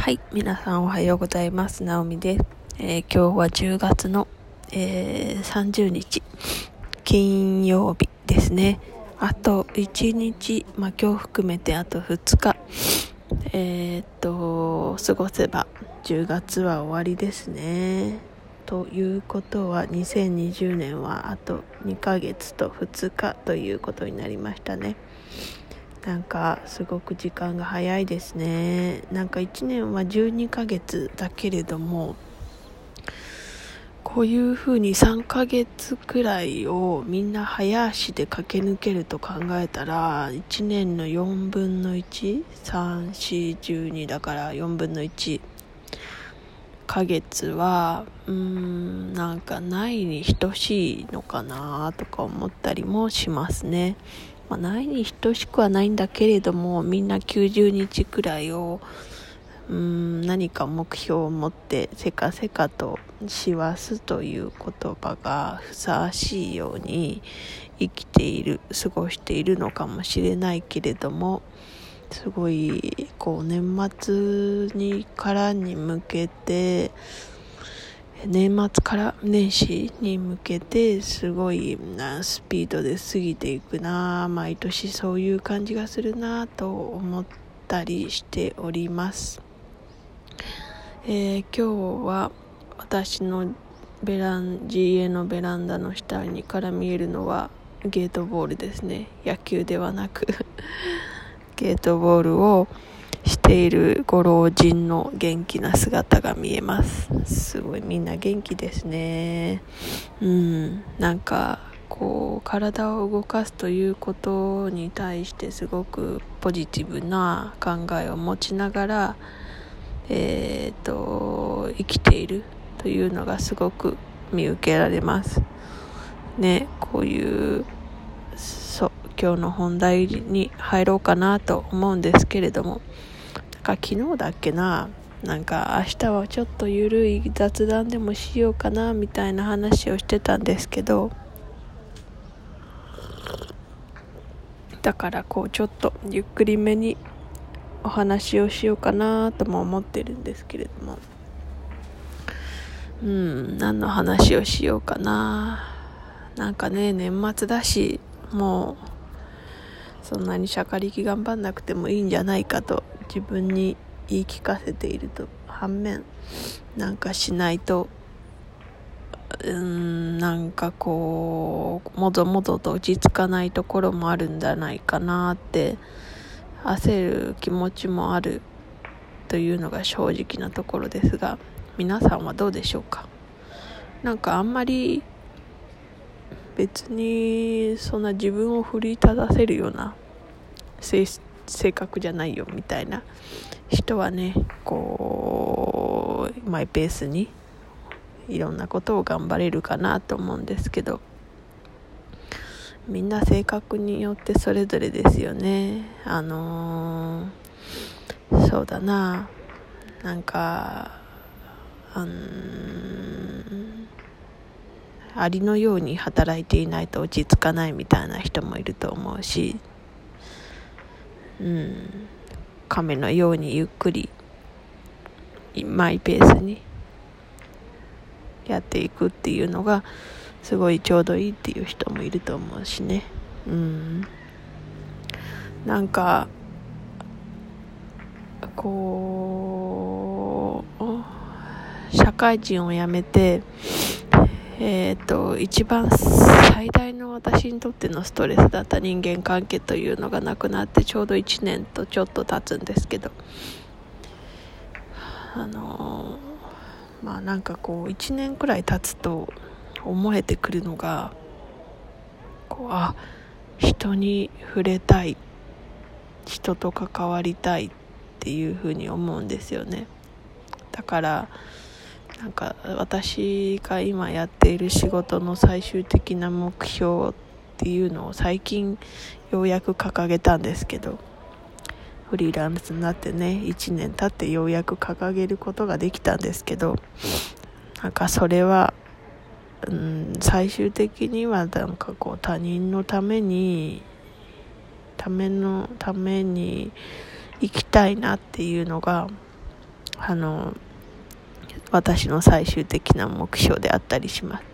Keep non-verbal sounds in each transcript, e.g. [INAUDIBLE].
はい、皆さんおはようございます。なおみです。えー、今日は10月の、えー、30日、金曜日ですね。あと1日、まあ、今日含めてあと2日、えー、っと、過ごせば10月は終わりですね。ということは2020年はあと2ヶ月と2日ということになりましたね。なんかすごく時間が早いですねなんか1年は12ヶ月だけれどもこういうふうに3ヶ月くらいをみんな早足で駆け抜けると考えたら1年の4分の13412だから4分の1ヶ月はうーんなんかないに等しいのかなとか思ったりもしますね。まあ、ないに等しくはないんだけれどもみんな90日くらいをうん何か目標を持ってせかせかとしわすという言葉がふさわしいように生きている過ごしているのかもしれないけれどもすごいこう年末にからに向けて年末から年始に向けてすごいなスピードで過ぎていくな。毎年そういう感じがするなと思ったりしております、えー、今日は私のベラン GA のベランダの下にから見えるのはゲートボールですね。野球ではなく。[LAUGHS] ゲートボールをしているご老人の元気な姿が見えます。すごいみんな元気ですね。うん。なんかこう体を動かすということに対してすごくポジティブな考えを持ちながらえーと、生きているというのがすごく見受けられます。ねこういうそう今日の本題に入ろうかなと思うんですけれども。なんか昨日だっけな。なんか明日はちょっとゆるい雑談でもしようかなみたいな話をしてたんですけど。だからこうちょっとゆっくりめにお話をしようかなとも思ってるんですけれども。うん何の話をしようかな。なんかね年末だしもうそんなにしゃかりき頑張んなくてもいいんじゃないかと自分に言い聞かせていると反面なんかしないとうんなんかこうもぞもぞと落ち着かないところもあるんじゃないかなって焦る気持ちもあるというのが正直なところですが皆さんはどうでしょうか？なんかあんまり別にそんな自分を奮い立たせるような性性格じゃないよみたいな人はねこうマイペースにいろんなことを頑張れるかなと思うんですけどみんな性格によってそれぞれですよね。あのー、そうだな。なんかあんありのように働いていないと落ち着かないみたいな人もいると思うしうん、亀のようにゆっくりマイペースにやっていくっていうのがすごいちょうどいいっていう人もいると思うしね。うん。なんかこう社会人を辞めてえっ、ー、と一番最大の私にとってのストレスだった人間関係というのがなくなってちょうど1年とちょっと経つんですけどあのまあなんかこう1年くらい経つと思えてくるのがこうあ人に触れたい人と関わりたいっていうふうに思うんですよね。だからなんか私が今やっている仕事の最終的な目標っていうのを最近ようやく掲げたんですけどフリーランスになってね1年経ってようやく掲げることができたんですけどなんかそれは、うん、最終的にはなんかこう他人のためにためのために生きたいなっていうのがあの私の最終的な目標であったりします。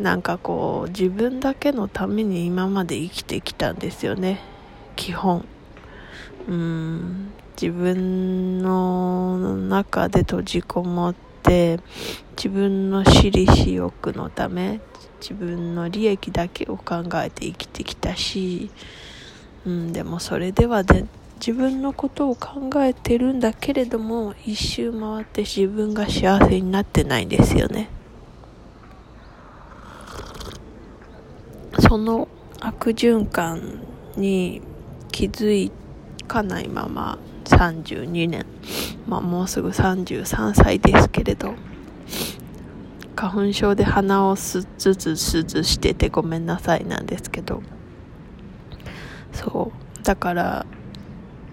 なんかこう自分だけのために今まで生きてきたんですよね。基本。うん。自分の中で閉じこもって自分の私利私欲のため自分の利益だけを考えて生きてきたし、うん、でもそれではで自分のことを考えてるんだけれども一周回って自分が幸せになってないんですよね。その悪循環に気づかないまま32年、まあ、もうすぐ33歳ですけれど花粉症で鼻をすずつすずしててごめんなさいなんですけど。そう。だから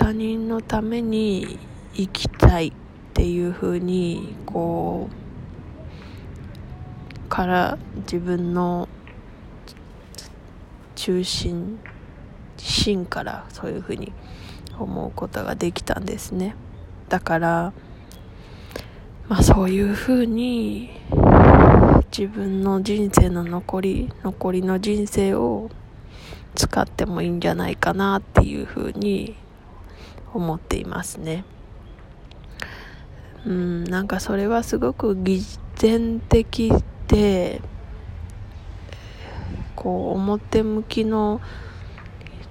他人のために生きたいっていうふうにこうから自分の中心心からそういうふうに思うことができたんですね。だからまあそういうふうに自分の人生の残り残りの人生を使ってもいいんじゃないかなっていうふうに思っていますね。うんなんかそれはすごく偽善的でこう表向きの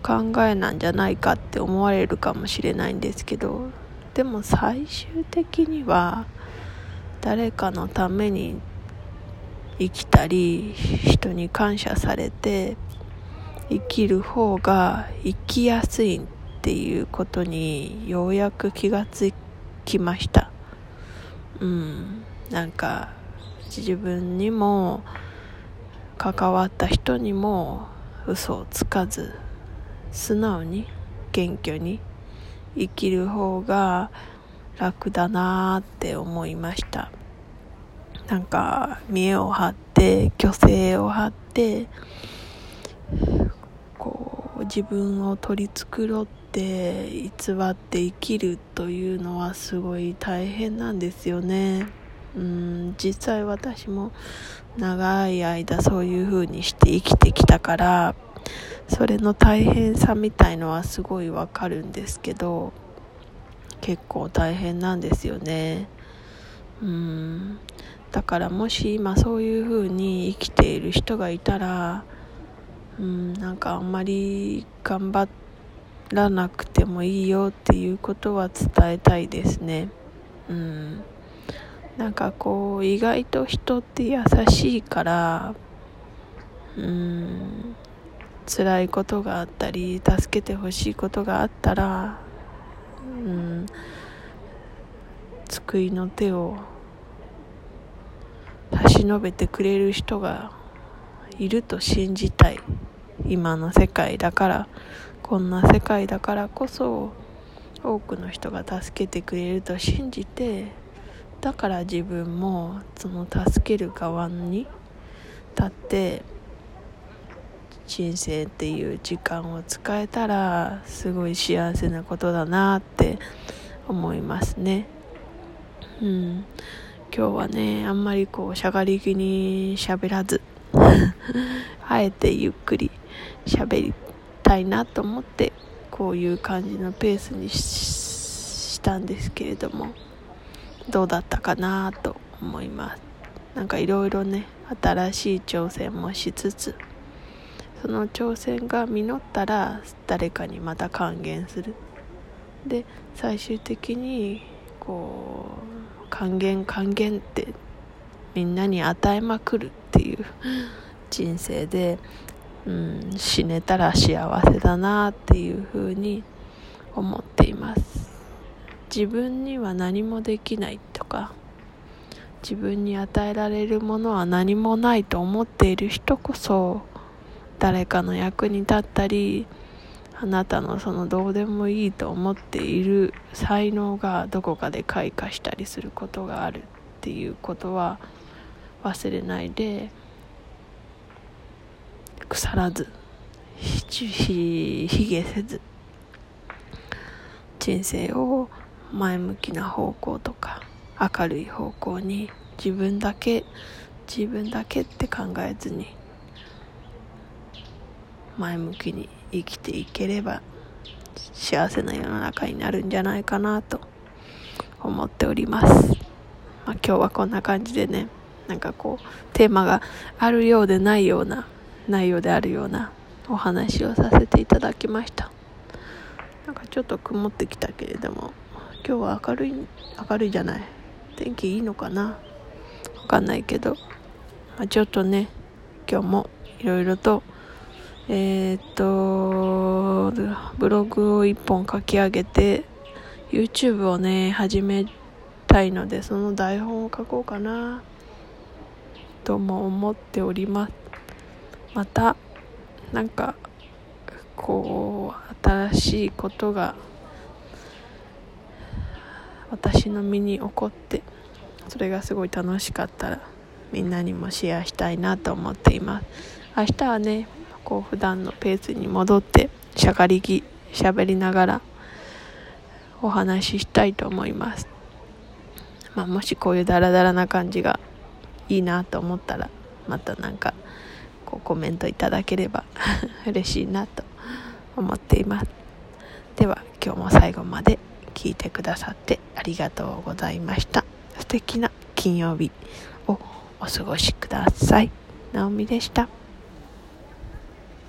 考えなんじゃないかって思われるかもしれないんですけどでも最終的には誰かのために生きたり人に感謝されて生きる方が生きやすいんっていうことにようやく気がつきました。うん。なんか自分にも関わった人にも嘘をつかず素直に謙虚に生きる方が楽だなって思いました。なんか見栄を張って虚勢を張ってこう自分を取り繕って偽って生きるというのはすごい大変なんですよね。うん実際私も長い間そういう風にして生きてきたからそれの大変さみたいのはすごいわかるんですけど結構大変なんですよね。うんだからもし今そういう風に生きている人がいたらうんなんかあんまり頑張ってらなくてもいいよっていうことは伝えたいですね。うん。なんかこう意外と人って優しいからうん。辛いことがあったり助けてほしいことがあったらうん。救いの手を差し伸べてくれる人がいると信じたい。今の世界だからこんな世界だからこそ多くの人が助けてくれると信じてだから自分もその助ける側に立って人生っていう時間を使えたらすごい幸せなことだなって思いますね。うん。今日はねあんまりこうしゃがり気に喋らず [LAUGHS] あえてゆっくり喋りたいなと思ってこういう感じのペースにしたんですけれどもどうだったかなと思います。なんかいろいろね新しい挑戦もしつつその挑戦が実ったら誰かにまた還元する。で最終的にこう還元還元ってみんなに与えまくるっていう人生で、うん、死ねたら幸せだなっていうふうに思っています。自分には何もできないとか自分に与えられるものは何もないと思っている人こそ誰かの役に立ったりあなたのそのどうでもいいと思っている才能がどこかで開花したりすることがあるっていうことは忘れないで腐らずひげせず人生を前向きな方向とか明るい方向に自分だけ自分だけって考えずに前向きに生きていければ幸せな世の中になるんじゃないかなと思っております、まあ、今日はこんな感じでねなんかこうテーマがあるようでないような内容であるようなお話をさせていただきました。なんかちょっと曇ってきたけれども今日は明るい明るいじゃない。天気いいのかな？わかんないけど、まあ、ちょっとね今日もいろいろとえー、っとブログを1本書き上げて YouTube をね始めたいのでその台本を書こうかなとも思っております。またなんかこう新しいことが私の身に起こってそれがすごい楽しかったらみんなにもシェアしたいなと思っています。明日はねこう普段のペースに戻ってしゃがりぎしゃべりながらお話ししたいと思います、まあ、もしこういうダラダラな感じがいいなと思ったらまたなんかこうコメントいただければ [LAUGHS] 嬉しいなと思っていますでは今日も最後まで聞いてくださってありがとうございました素敵な金曜日をお過ごしください。なおみでした。